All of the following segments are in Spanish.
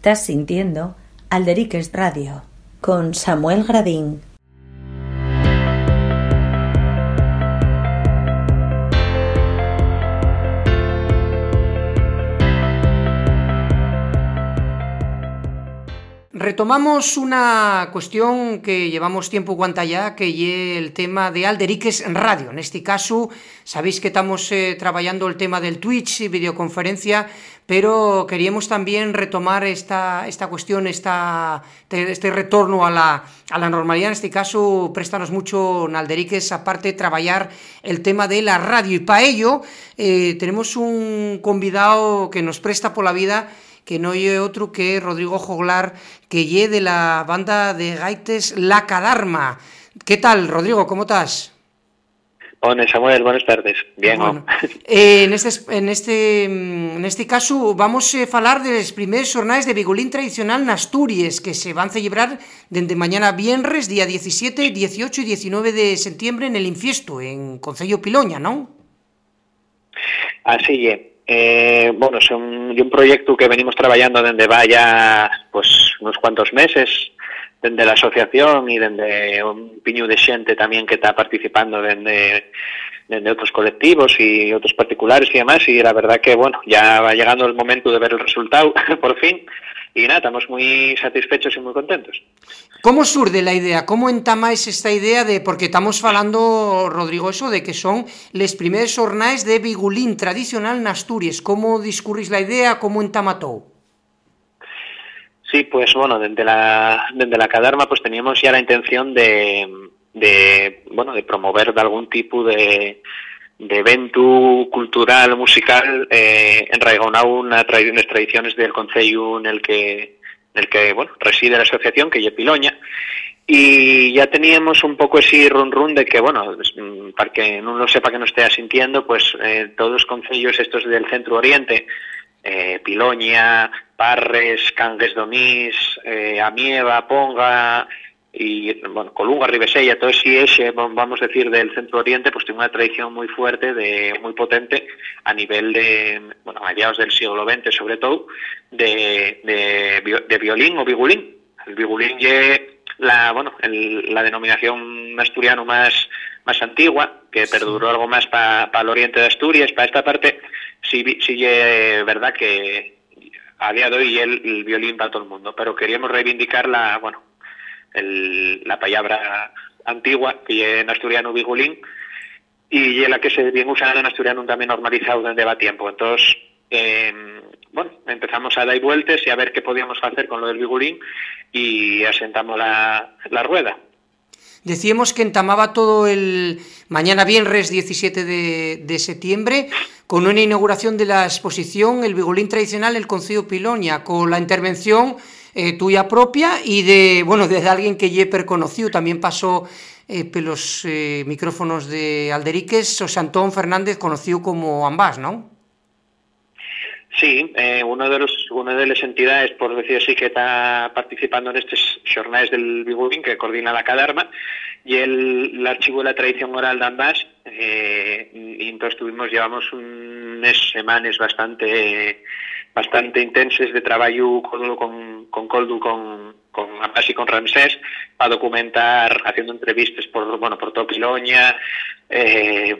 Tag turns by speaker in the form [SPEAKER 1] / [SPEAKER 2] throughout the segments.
[SPEAKER 1] Estás sintiendo Alderiques Radio con Samuel Gradín.
[SPEAKER 2] Retomamos una cuestión que llevamos tiempo guanta ya, que es el tema de Alderiques Radio. En este caso, sabéis que estamos eh, trabajando el tema del Twitch y videoconferencia, pero queríamos también retomar esta, esta cuestión, esta, este retorno a la, a la normalidad. En este caso, préstanos mucho, Alderiques, aparte, trabajar el tema de la radio. Y para ello, eh, tenemos un convidado que nos presta por la vida que no hay otro que Rodrigo Joglar, que lle de la banda de gaites La Cadarma. ¿Qué tal, Rodrigo? ¿Cómo estás?
[SPEAKER 3] Hola Samuel, buenas tardes. Bien,
[SPEAKER 2] bueno, eh, en, este, en, este, en este caso vamos a hablar de los primeros jornales de Bigolín tradicional en Asturias que se van a celebrar desde mañana viernes, día 17, 18 y 19 de septiembre en el Infiesto, en Concello Piloña, ¿no?
[SPEAKER 3] Así es. Eh, bueno, es un, proyecto que venimos trabajando desde vaya pues unos cuantos meses desde la asociación y desde un piño de gente también que está participando desde, desde otros colectivos y otros particulares y demás y la verdad que bueno ya va llegando el momento de ver el resultado por fin y nada, estamos muy satisfechos y muy contentos.
[SPEAKER 2] ¿Cómo surge la idea? ¿Cómo entamáis esta idea de, porque estamos hablando, Rodrigo, eso de que son les primeros jornales de bigulín tradicional en Asturias? ¿Cómo discurrís la idea? ¿Cómo entamató?
[SPEAKER 3] Sí, pues bueno, desde la, desde la Cadarma pues teníamos ya la intención de, de bueno, de promover de algún tipo de, de evento cultural, musical, eh, enraigado en las tradiciones del Concello en el que, en el que bueno, reside la asociación, que es Piloña, y ya teníamos un poco ese run run de que, bueno, mm, para que no lo sepa que no esté sintiendo, pues eh, todos los concellos estos del centro oriente, eh, Piloña, Parres, Cangues Donís, eh, Amieva, Ponga, y bueno, Colunga, Ribesella, todo ese ese, vamos a decir, del centro oriente, pues tiene una tradición muy fuerte, de muy potente a nivel de, bueno, a mediados del siglo XX sobre todo, de, de, violín o bigulín. El bigulín es la, bueno, la denominación asturiano más, más antigua, que perduró algo más para el oriente de Asturias, para esta parte, sí, sí es verdad que a día de hoy el, el violín para todo el mundo, pero queríamos reivindicar la, bueno, el, la palabra antigua, que en asturiano bigulín, y es la que se bien usada en asturiano también normalizado desde va tiempo. Entonces, em, bueno, empezamos a dar vueltas y a ver qué podíamos hacer con lo del bigulín y asentamos la, la rueda.
[SPEAKER 2] Decíamos que entamaba todo el mañana viernes 17 de, septiembre con una inauguración de la exposición El Bigulín Tradicional, el Concello Piloña, con la intervención eh, tuya propia y de, bueno, de alguien que ye conocido, también pasó eh, pelos eh, micrófonos de Alderiques, José Antón Fernández, conocido como Ambas, ¿no?
[SPEAKER 3] Sí, eh, uno de los, una de las entidades, por decir así, que está participando en estos jornales del Bigubín, que coordina la Cadarma, y el, archivo de la tradición oral de Ambas, eh, y entonces tuvimos, llevamos unas semanas bastante bastante intensos de trabajo con, con Coldu, con, con y con Ramsés, para documentar, haciendo entrevistas por, bueno, por todo Piloña, eh,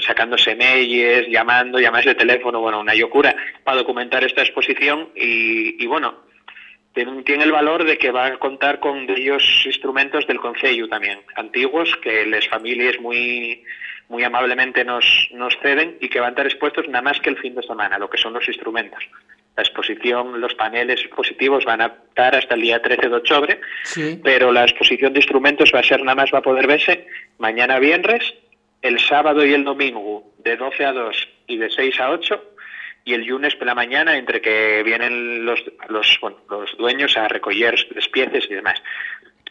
[SPEAKER 3] sacándose mails, llamando, llamadas de teléfono, bueno, una locura, para documentar esta exposición y, y bueno, tiene el valor de que va a contar con ellos instrumentos del Concello también, antiguos, que las familias muy muy amablemente nos, nos ceden y que van a estar expuestos nada más que el fin de semana, lo que son los instrumentos. La exposición, los paneles expositivos van a estar hasta el día 13 de octubre, pero la exposición de instrumentos va a ser nada más, va a poder verse mañana viernes, el sábado y el domingo de 12 a 2 y de 6 a 8 y el lunes por la mañana entre que vienen los, los, bueno, los dueños a recoger las piezas y demás.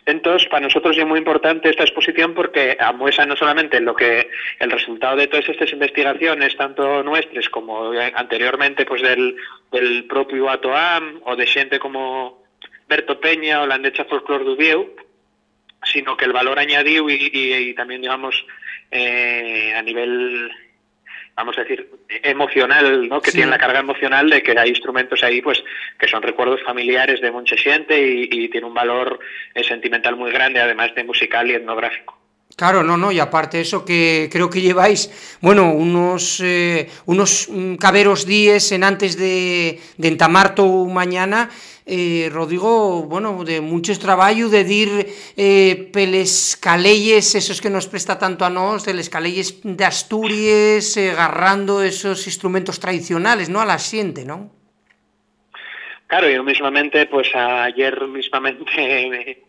[SPEAKER 3] Entonces, para nosotros es muy importante esta exposición porque amuesa no solamente lo que el resultado de todas estas investigaciones, tanto nuestras como anteriormente pues del, del propio ATOAM o de gente como Berto Peña o la Andecha Folklore du sino que el valor añadido y, y, también, digamos, eh, a nivel vamos a decir, emocional, ¿no? Que tiene la carga emocional de que hay instrumentos ahí, pues, que son recuerdos familiares de mucha gente y, y tiene un valor eh, sentimental muy grande, además de musical y etnográfico.
[SPEAKER 2] Claro, no, no, y aparte eso que creo que lleváis, bueno, unos eh, unos mm, caberos días en antes de, de entamar tu mañana, eh, Rodrigo, bueno, de muchos traballo de dir eh, peles calelles, esos que nos presta tanto a nos, de les de Asturias, eh, agarrando esos instrumentos tradicionales, ¿no? A la xente, ¿no?
[SPEAKER 3] Claro, yo mismamente, pues ayer mismamente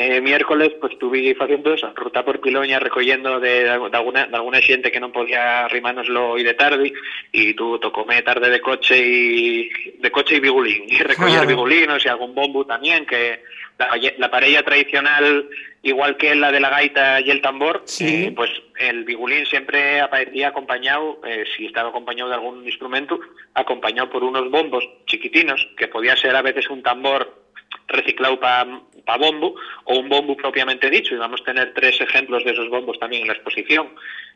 [SPEAKER 3] eh, miércoles pues estuve facendo eso, ruta por Piloña recollendo de, de, alguna, de alguna xente que non podía arrimánoslo hoy de tarde y tú tocome tarde de coche y de coche y bigulín y recoller claro. bigulinos y algún bombo también que la, la parella tradicional igual que la de la gaita y el tambor
[SPEAKER 2] sí.
[SPEAKER 3] eh, pues el bigulín siempre aparecía acompañado eh, si estaba acompañado de algún instrumento acompañado por unos bombos chiquitinos que podía ser a veces un tambor reciclado para pa bombo o un bombo propiamente dicho y vamos a tener tres ejemplos de esos bombos también en la exposición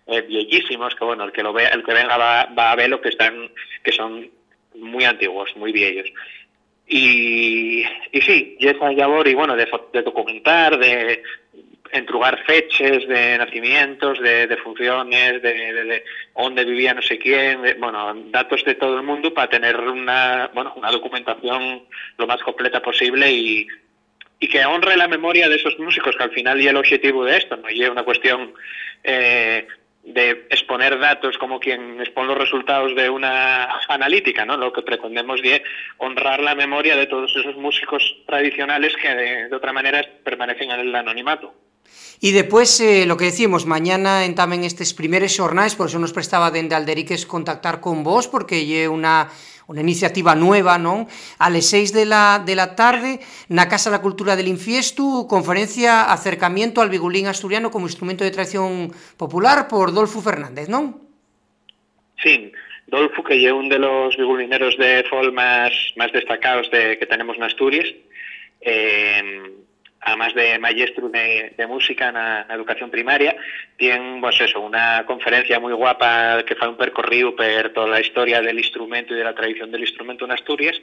[SPEAKER 3] eh, bellísimos que bueno el que lo vea el que venga va, va a ver lo que están que son muy antiguos muy viejos. Y, y sí, y esa labor y bueno de, de documentar de entrugar feches de nacimientos, de, de funciones, de, de, de, dónde vivía no sé quién, bueno, datos de todo el mundo para tener una, bueno, una documentación lo más completa posible y, y que honre la memoria de esos músicos, que al final y el objetivo de esto, no y es una cuestión eh, de exponer datos como quien expone los resultados de una analítica, ¿no? Lo que pretendemos es honrar la memoria de todos esos músicos tradicionales que de, otra manera permanecen en el anonimato.
[SPEAKER 2] Y después, eh, lo que decíamos, mañana en tamén estes primeros xornais, por eso nos prestaba dende Alderiques contactar con vos, porque lle unha unha iniciativa nueva, non? A les 6 de la, de la tarde, na Casa da Cultura del Infiesto, conferencia Acercamiento al Bigulín Asturiano como instrumento de tradición popular por Dolfo Fernández, non?
[SPEAKER 3] Sí, Dolfo, que é un de los bigulineros de folk máis, máis destacados de, que tenemos na Asturias, eh, además de maestro de, de música na, na educación primaria, tiene pues eso, una conferencia muy guapa que fue un percorrido por toda la historia del instrumento y de la tradición del instrumento en Asturias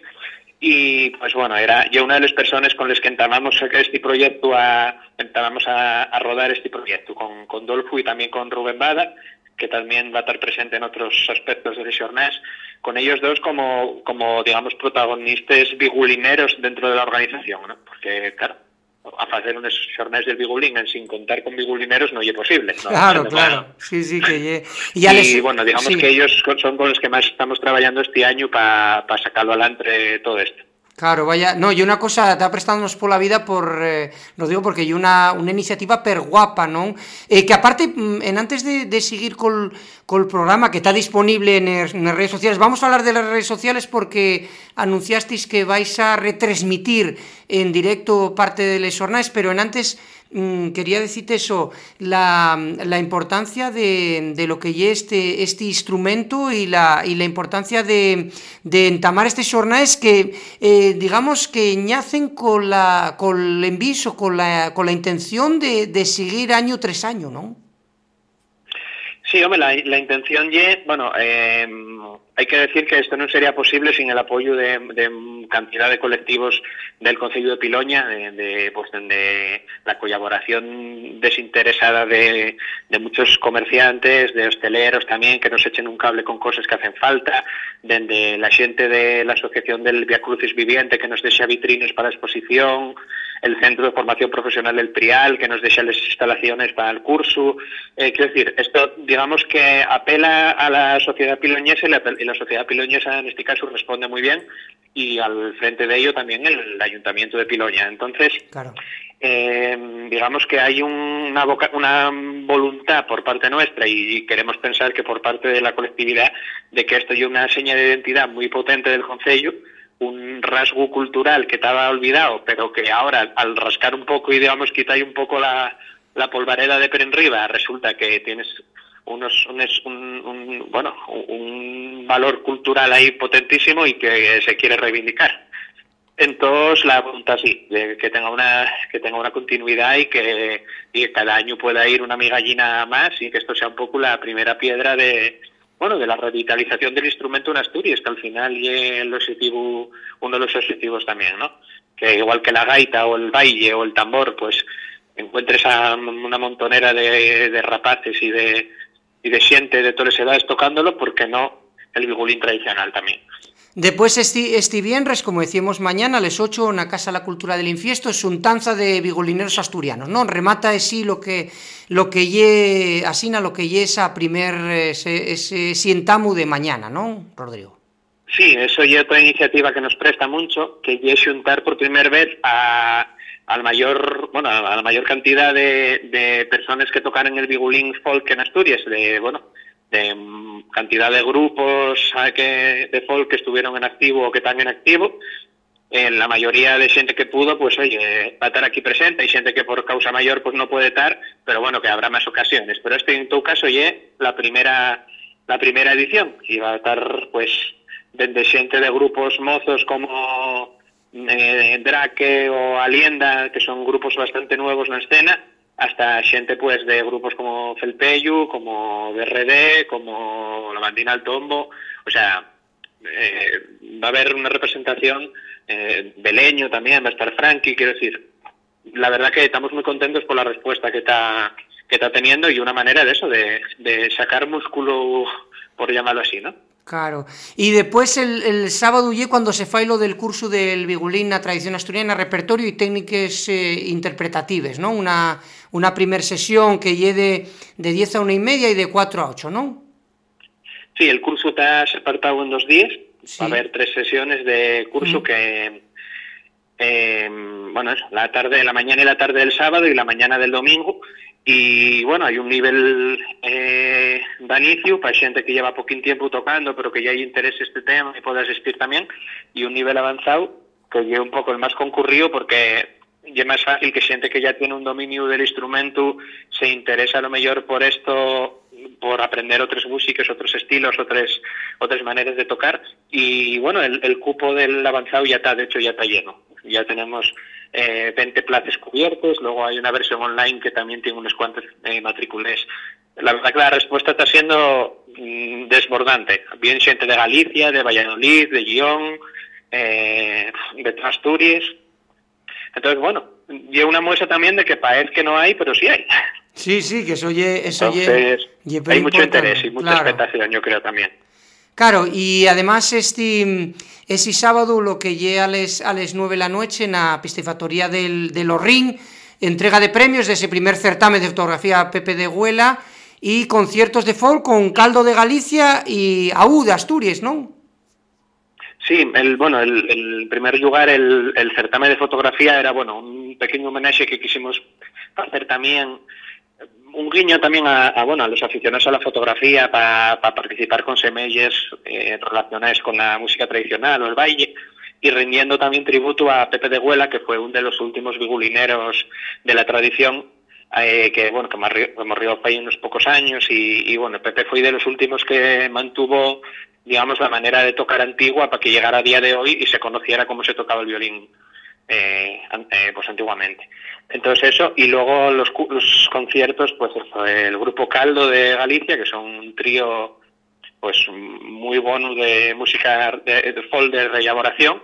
[SPEAKER 3] y pues bueno, era yo una de las personas con las que entamamos este proyecto a, entamamos a, a rodar este proyecto con, con Dolfo y también con Rubén Bada que también va a estar presente en otros aspectos de Jornés, con ellos dos como, como digamos, protagonistas bigulineros dentro de la organización, ¿no? Porque, claro, a facer unes xornais del bigulín en sin contar con bigulineros non é posible. ¿no?
[SPEAKER 2] Claro, claro. Sí, sí, que lle...
[SPEAKER 3] Y, y les... bueno, digamos sí. que ellos son con los que máis estamos traballando este año para pa sacarlo adelante todo esto.
[SPEAKER 2] Claro, vaya, no, y una cosa, está prestándonos por la vida por, eh, nos digo porque hay una, una iniciativa per guapa, non? Eh, que aparte, mm, en antes de, de seguir col, col programa que está disponible en las redes sociales, vamos a hablar de las redes sociales porque anunciasteis que vais a retransmitir en directo parte de les jornais, pero en antes mmm, quería decirte eso, la, la importancia de, de, lo que lle este, este instrumento y la, y la importancia de, de entamar estes xornais que, eh, digamos, que ñacen con, la, con el enviso, con la, con la intención de, de seguir año tras año, ¿no?
[SPEAKER 3] Sí, hombre, la, la intención ye, bueno, eh, hay que decir que esto no sería posible sin el apoyo de, cantidad de colectivos del Consejo de Piloña, de, de, pues, de la colaboración desinteresada de, de, muchos comerciantes, de hosteleros también, que nos echen un cable con cosas que hacen falta, de, la gente de la Asociación del Via Crucis Viviente, que nos desea vitrines para exposición, el Centro de Formación Profesional del PRIAL, que nos deja las instalaciones para el curso. Eh, quiero decir, esto digamos que apela a la sociedad piloñesa y la, y la sociedad piloñesa en este caso responde muy bien y al frente de ello también el Ayuntamiento de Piloña. Entonces,
[SPEAKER 2] claro.
[SPEAKER 3] eh, digamos que hay una, una voluntad por parte nuestra y queremos pensar que por parte de la colectividad de que esto es una seña de identidad muy potente del Concello, un rasgo cultural que estaba olvidado, pero que ahora al rascar un poco y digamos quitar un poco la, la polvareda de Perenriba, resulta que tienes unos, un, un, bueno, un valor cultural ahí potentísimo y que se quiere reivindicar. Entonces la voluntad sí, de que tenga una que tenga una continuidad y que, y cada año pueda ir una migallina más y que esto sea un poco la primera piedra de, bueno, de la revitalización del instrumento en Asturias, que al final es el objetivo, uno de los objetivos también, ¿no? Que igual que la gaita o el baile o el tambor, pues encuentres a una montonera de, de rapaces y de, y de gente de todas las edades tocándolo, porque no el vigulín tradicional también.
[SPEAKER 2] Después este, este viernes, como decíamos mañana, a las 8, en la Casa de la Cultura del Infiesto, es un tanza de vigolineros asturianos, ¿no? Remata así lo que lo que lle, asina lo que lle esa primer, ese, ese sientamu de mañana, ¿no, Rodrigo?
[SPEAKER 3] Sí, eso es otra iniciativa que nos presta mucho, que lle xuntar por primera vez a, al mayor, bueno, a la mayor cantidad de, de personas que tocaran el vigulín folk en Asturias, de, bueno, de cantidad de grupos que, de folk que estuvieron en activo o que están en activo, en la mayoría de xente que pudo, pues oye, va a estar aquí presente, hay xente que por causa mayor pues no puede estar, pero bueno, que habrá más ocasiones. Pero este en tu caso ye la primera la primera edición y va a estar pues desde xente de grupos mozos como eh, Drake o Alienda, que son grupos bastante nuevos na escena, hasta xente pues de grupos como Felpeyu, como BRD, como La Bandina al Tombo, o sea, eh, va a haber una representación eh, Beleño también, va a estar Frankie, quiero decir, la verdad que estamos muy contentos por la respuesta que está que está teniendo y una manera de eso, de, sacar músculo, por llamarlo así, ¿no?
[SPEAKER 2] Claro. Y después el, el sábado y cuando se fai lo del curso del Bigulín na tradición asturiana, repertorio y técnicas eh, interpretativas, ¿no? Una, una primer sesión que lle de, de 10 a una y media y de 4 a 8, ¿no?
[SPEAKER 3] Sí, el curso está separado en dos días. Sí. Va a haber tres sesiones de curso mm. que, eh, bueno, la tarde, la mañana y la tarde del sábado y la mañana del domingo. Y bueno, hay un nivel eh, de inicio para xente que lleva poquín tiempo tocando, pero que ya hay interés este tema y puede asistir también, y un nivel avanzado que lleva un poco el más concurrido porque ya más fácil que xente que ya tiene un dominio del instrumento se interesa lo mejor por esto por aprender otras músicas, otros estilos, otras otras maneras de tocar y bueno, el, cupo del avanzado ya está, de hecho ya está lleno. Ya tenemos eh, 20 plazas cubiertos, luego hay una versión online que también tiene unos cuantos eh, matriculés. La verdad que la respuesta está siendo mm, desbordante. Bien gente de Galicia, de Valladolid, de Guión, eh, de Asturias. Entonces, bueno, y una muestra también de que parece que no hay, pero sí hay.
[SPEAKER 2] Sí, sí, que eso, ye, eso
[SPEAKER 3] Entonces, ye, hay mucho interés y mucha claro. expectación, yo creo también.
[SPEAKER 2] Claro, y además este ese sábado lo que lle a les, a les 9 la noche na piscifactoría del, del Orrín, entrega de premios de ese primer certamen de fotografía Pepe de Huela y conciertos de folk con Caldo de Galicia y AU de Asturias, ¿no?
[SPEAKER 3] Sí, el, bueno, el, el primer lugar, el, certamen de fotografía era, bueno, un pequeño homenaje que quisimos hacer también un guiño también a, bueno, a los aficionados a la fotografía para pa participar con semelles eh, relacionadas con la música tradicional o el baile y rindiendo también tributo a Pepe de Huela, que fue uno de los últimos bigulineros de la tradición, eh, que bueno que morrió hace unos pocos años y, y, bueno, Pepe fue de los últimos que mantuvo digamos la manera de tocar antigua para que llegara a día de hoy y se conociera cómo se tocaba el violín eh, eh, pues antiguamente. Entonces eso, y luego los, los conciertos, pues el grupo Caldo de Galicia, que son un trío pues muy bueno de música de, de folk de reelaboración,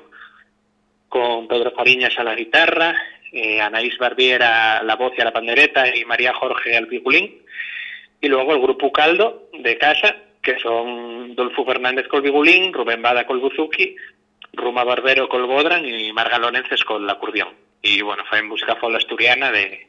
[SPEAKER 3] con Pedro Fariñas a la guitarra, eh, Anaís Barbiera la voz y a la pandereta y María Jorge al violín, y luego el grupo Caldo de casa, que son Dolfo Fernández col vigulín, Rubén Bada col buzuki, Ruma Barbero col bodran y Marga Lorences con la curdión. Y bueno, fue en música folk asturiana de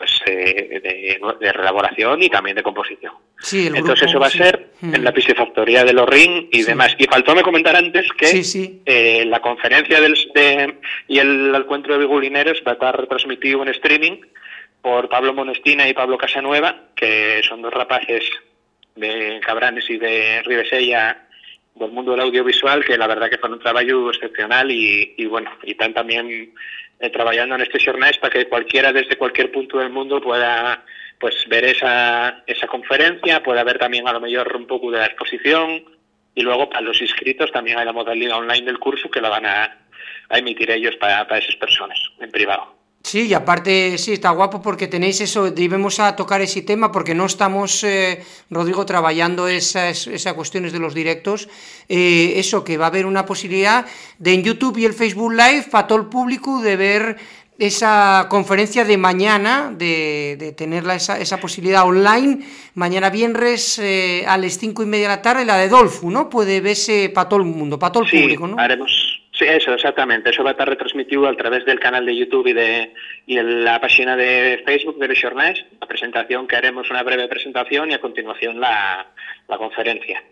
[SPEAKER 3] pues eh, de, de, reelaboración y también de composición.
[SPEAKER 2] Sí, el
[SPEAKER 3] Entonces
[SPEAKER 2] grupo,
[SPEAKER 3] eso va a
[SPEAKER 2] sí.
[SPEAKER 3] ser
[SPEAKER 2] Mm.
[SPEAKER 3] en la piscifactoría de Lorrín y
[SPEAKER 2] Sí.
[SPEAKER 3] demás. Y faltóme comentar antes que
[SPEAKER 2] Sí, sí.
[SPEAKER 3] eh, la conferencia del, de, y el encuentro de bigulineros va a estar retransmitido en streaming por Pablo Monestina y Pablo Casanueva, que son dos rapaces de Cabranes y de Ribesella del mundo del audiovisual, que la verdad que fue un trabajo excepcional y, y bueno, y están también eh, trabajando en este jornal para que cualquiera desde cualquier punto del mundo pueda pues ver esa, esa conferencia, pueda ver también a lo mejor un poco de la exposición y luego para los inscritos también hay la modalidad online del curso que la van a, a emitir ellos para, para esas personas en privado.
[SPEAKER 2] Sí, y aparte, sí, está guapo porque tenéis eso, debemos a tocar ese tema porque no estamos, eh, Rodrigo, trabajando esas, esas cuestiones de los directos, eh, eso, que va a haber una posibilidad de en YouTube y el Facebook Live para todo el público de ver esa conferencia de mañana, de, de tener esa, esa, posibilidad online, mañana viernes eh, a las cinco y media de la tarde, la de Dolfu, ¿no? Puede verse para todo el mundo, para todo el
[SPEAKER 3] sí,
[SPEAKER 2] público, ¿no?
[SPEAKER 3] haremos Sí, eso, exactamente. Eso va a estar retransmitido a través del canal de YouTube y de y la página de Facebook de los La presentación que haremos una breve presentación y a continuación la, la conferencia.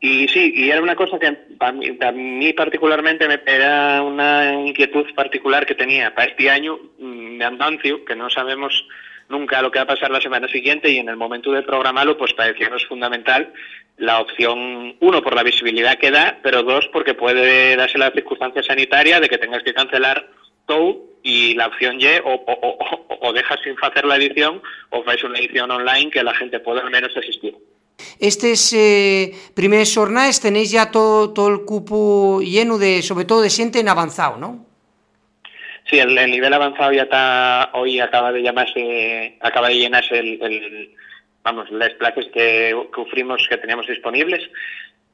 [SPEAKER 3] Y sí, y era una cosa que para mí, para mí particularmente me, era una inquietud particular que tenía para este año mm, de andancio, que no sabemos nunca lo que va a pasar la semana siguiente y en el momento de programarlo pues parecía fundamental la opción, uno, por la visibilidad que da, pero dos, porque puede darse la circunstancia sanitaria de que tengas que cancelar todo y la opción Y o, o, o, o dejas sin hacer la edición o vais una edición online que la gente pueda al menos asistir.
[SPEAKER 2] Estes eh, primeros jornales tenéis ya todo, todo el cupo lleno de, sobre todo de xente en avanzado, ¿no?
[SPEAKER 3] Sí, el, el nivel avanzado ya está, hoy acaba de llamarse, acaba de llenarse el, el vamos, las plazas que, que ofrimos, que teníamos disponibles.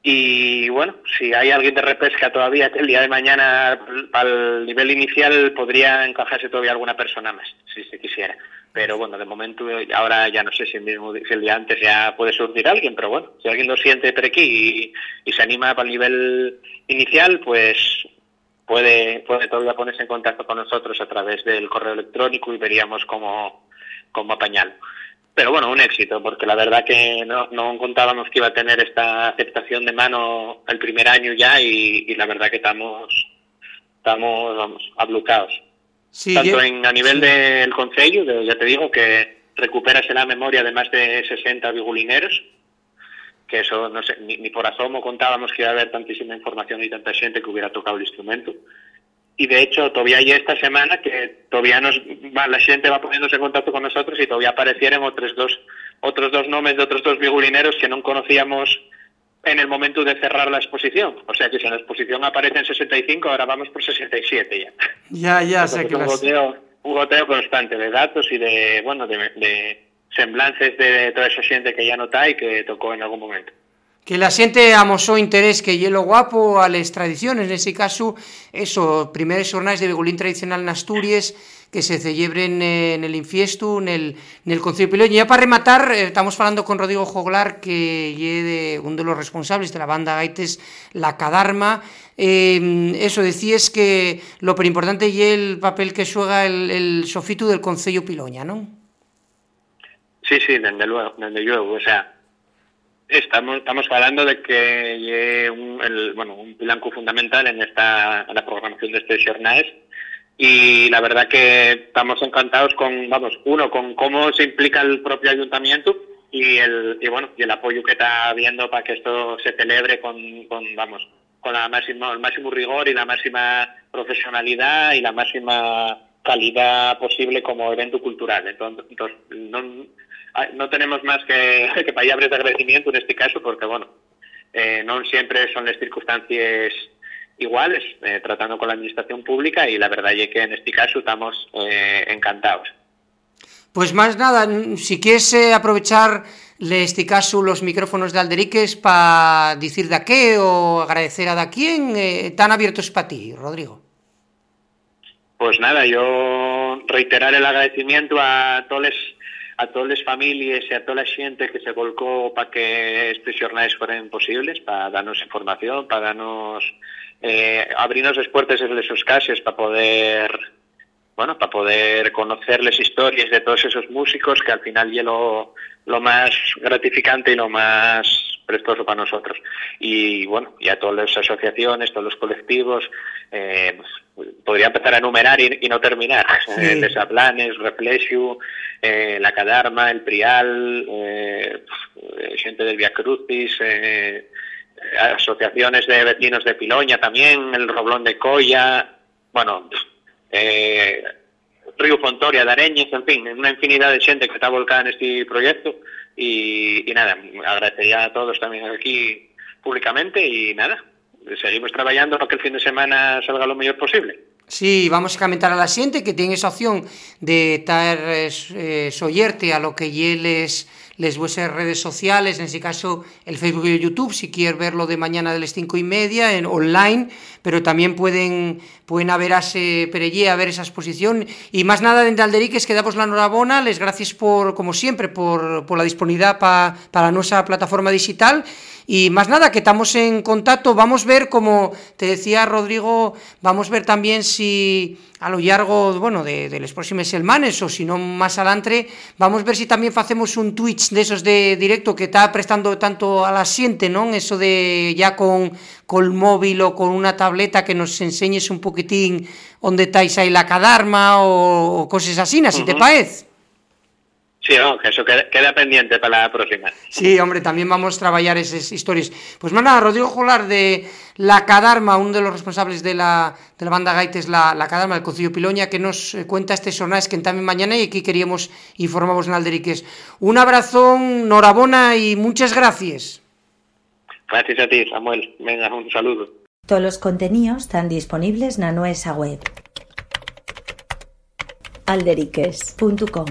[SPEAKER 3] Y bueno, si hay alguien de repesca todavía el día de mañana al nivel inicial podría encajarse todavía alguna persona más, si se quisiera. Pero bueno, de momento, ahora ya no sé si el, mismo, si el día antes ya puede surgir alguien, pero bueno, si alguien lo siente por aquí y, y se anima para el nivel inicial, pues puede, puede todavía ponerse en contacto con nosotros a través del correo electrónico y veríamos cómo, cómo apañarlo pero bueno, un éxito, porque la verdad que no, no contábamos que iba a tener esta aceptación de mano el primer año ya y, y la verdad que estamos, estamos vamos, ablucados.
[SPEAKER 2] Sí,
[SPEAKER 3] Tanto en, a nivel
[SPEAKER 2] sí.
[SPEAKER 3] del Concello, de- ya te digo que recuperas en la memoria de más de 60 bigulineros, que eso no sé, ni, ni por asomo contábamos que iba a haber tantísima información y tanta gente que hubiera tocado el instrumento. Y de hecho, todavía hay esta semana que todavía nos va, la gente va poniéndose en contacto con nosotros y todavía aparecieron otros dos, otros dos nombres de otros dos bigulineros que no conocíamos en el momento de cerrar la exposición. O sea que si en la exposición aparecen 65, ahora vamos por 67 ya.
[SPEAKER 2] Ya, ya, sé que
[SPEAKER 3] un, goteo, un goteo constante de datos y de, bueno, de, de semblances de toda esa gente que ya no está y que tocó en algún momento.
[SPEAKER 2] Que la xente amosó interés que hielo guapo a las tradiciones, nese caso, eso, primeros jornales de begolín tradicional en Asturias que se celebren eh, en el infiesto, en el, Concello. Y ya para rematar, eh, estamos hablando con Rodrigo Joglar, que lle uno de los responsables de la banda Gaites, La Cadarma. Eh, eso, decías que lo pero importante es el papel que juega el, el sofito del Concello Piloña, ¿no?
[SPEAKER 3] Sí, sí, desde luego, desde luego. O sea, estamos, estamos hablando de que un, el, bueno, un pilanco fundamental en esta en la programación de este jornales y la verdad que estamos encantados con, vamos, uno, con cómo se implica el propio ayuntamiento y el, y bueno, y el apoyo que está habiendo para que esto se celebre con, con vamos, con la máxima, el máximo rigor y la máxima profesionalidad y la máxima calidad posible como evento cultural. Entonces, no, no tenemos más que, que palabras de agradecimiento en este caso porque, bueno, eh, no siempre son las circunstancias iguales, eh, tratando con la administración pública y la verdad es que en este caso estamos eh, encantados.
[SPEAKER 2] Pues más nada, si quieres eh, aprovechar le- este caso los micrófonos de Alderiques para decir de qué o agradecer a da quién, eh, están abiertos para ti, Rodrigo.
[SPEAKER 3] Pues nada, yo reiterar el agradecimiento a todas a todas las familias y a toda la gente que se volcó para que estos jornales fueran posibles, para darnos información, para darnos, eh, abrirnos las puertas de sus casas para poder, bueno, para poder conocer las historias de todos esos músicos que al final es lo, lo más gratificante y lo más prestoso para nosotros. Y bueno, y a todas las asociaciones, todos los colectivos, eh, podría empezar a enumerar y, y no terminar.
[SPEAKER 2] Sí.
[SPEAKER 3] Eh, Desaplanes, Reflexio, eh, La Cadarma, El Prial, eh, gente del Via Crucis, asociaciones de vecinos de Piloña también, el Roblón de Coya, bueno, eh, Río Fontoria, Dareñes, en fin, una infinidad de xente que está volcada neste proxecto e, e nada, agradecería a todos tamén aquí públicamente e nada, seguimos traballando para que el fin de semana salga lo mellor posible.
[SPEAKER 2] Sí, vamos a comentar a la xente que ten esa opción de estar eh, soyerte a lo que lleles les vuestras redes sociales, en ese caso el Facebook y el YouTube, si quieres verlo de mañana de las cinco y media en online, pero también pueden pueden haber ese perellé, a ver esa exposición. Y más nada, dentro Alderiques, que damos la enhorabuena, les gracias por, como siempre, por, por la disponibilidad pa, para nuestra plataforma digital y más nada, que estamos en contacto, vamos a ver, como te decía Rodrigo, vamos a ver también si a lo largo, bueno, de, de las próximas semanas o si no más adelante, vamos a ver si también hacemos un Twitch desos de directo que está prestando tanto a la xente, non? Eso de ya con col móvil ou con unha tableta que nos enseñes un poquitín onde estáis aí la cadarma ou, ou cosas así, así uh -huh. te paez.
[SPEAKER 3] Sí, no, que eso queda, queda, pendiente para la próxima.
[SPEAKER 2] Sí, hombre, también vamos a trabajar esas historias. Pues nada, Rodrigo Jolar de La Cadarma, uno de los responsables de la, de la banda Gaites, la, la Cadarma, del Concilio Piloña, que nos cuenta este jornales que también mañana y aquí queríamos informamos en Alderiques. Un abrazo, enhorabuena y muchas gracias.
[SPEAKER 3] Gracias a ti, Samuel. Venga, un saludo.
[SPEAKER 1] Todos los contenidos están disponibles en nuestra web alderiques.com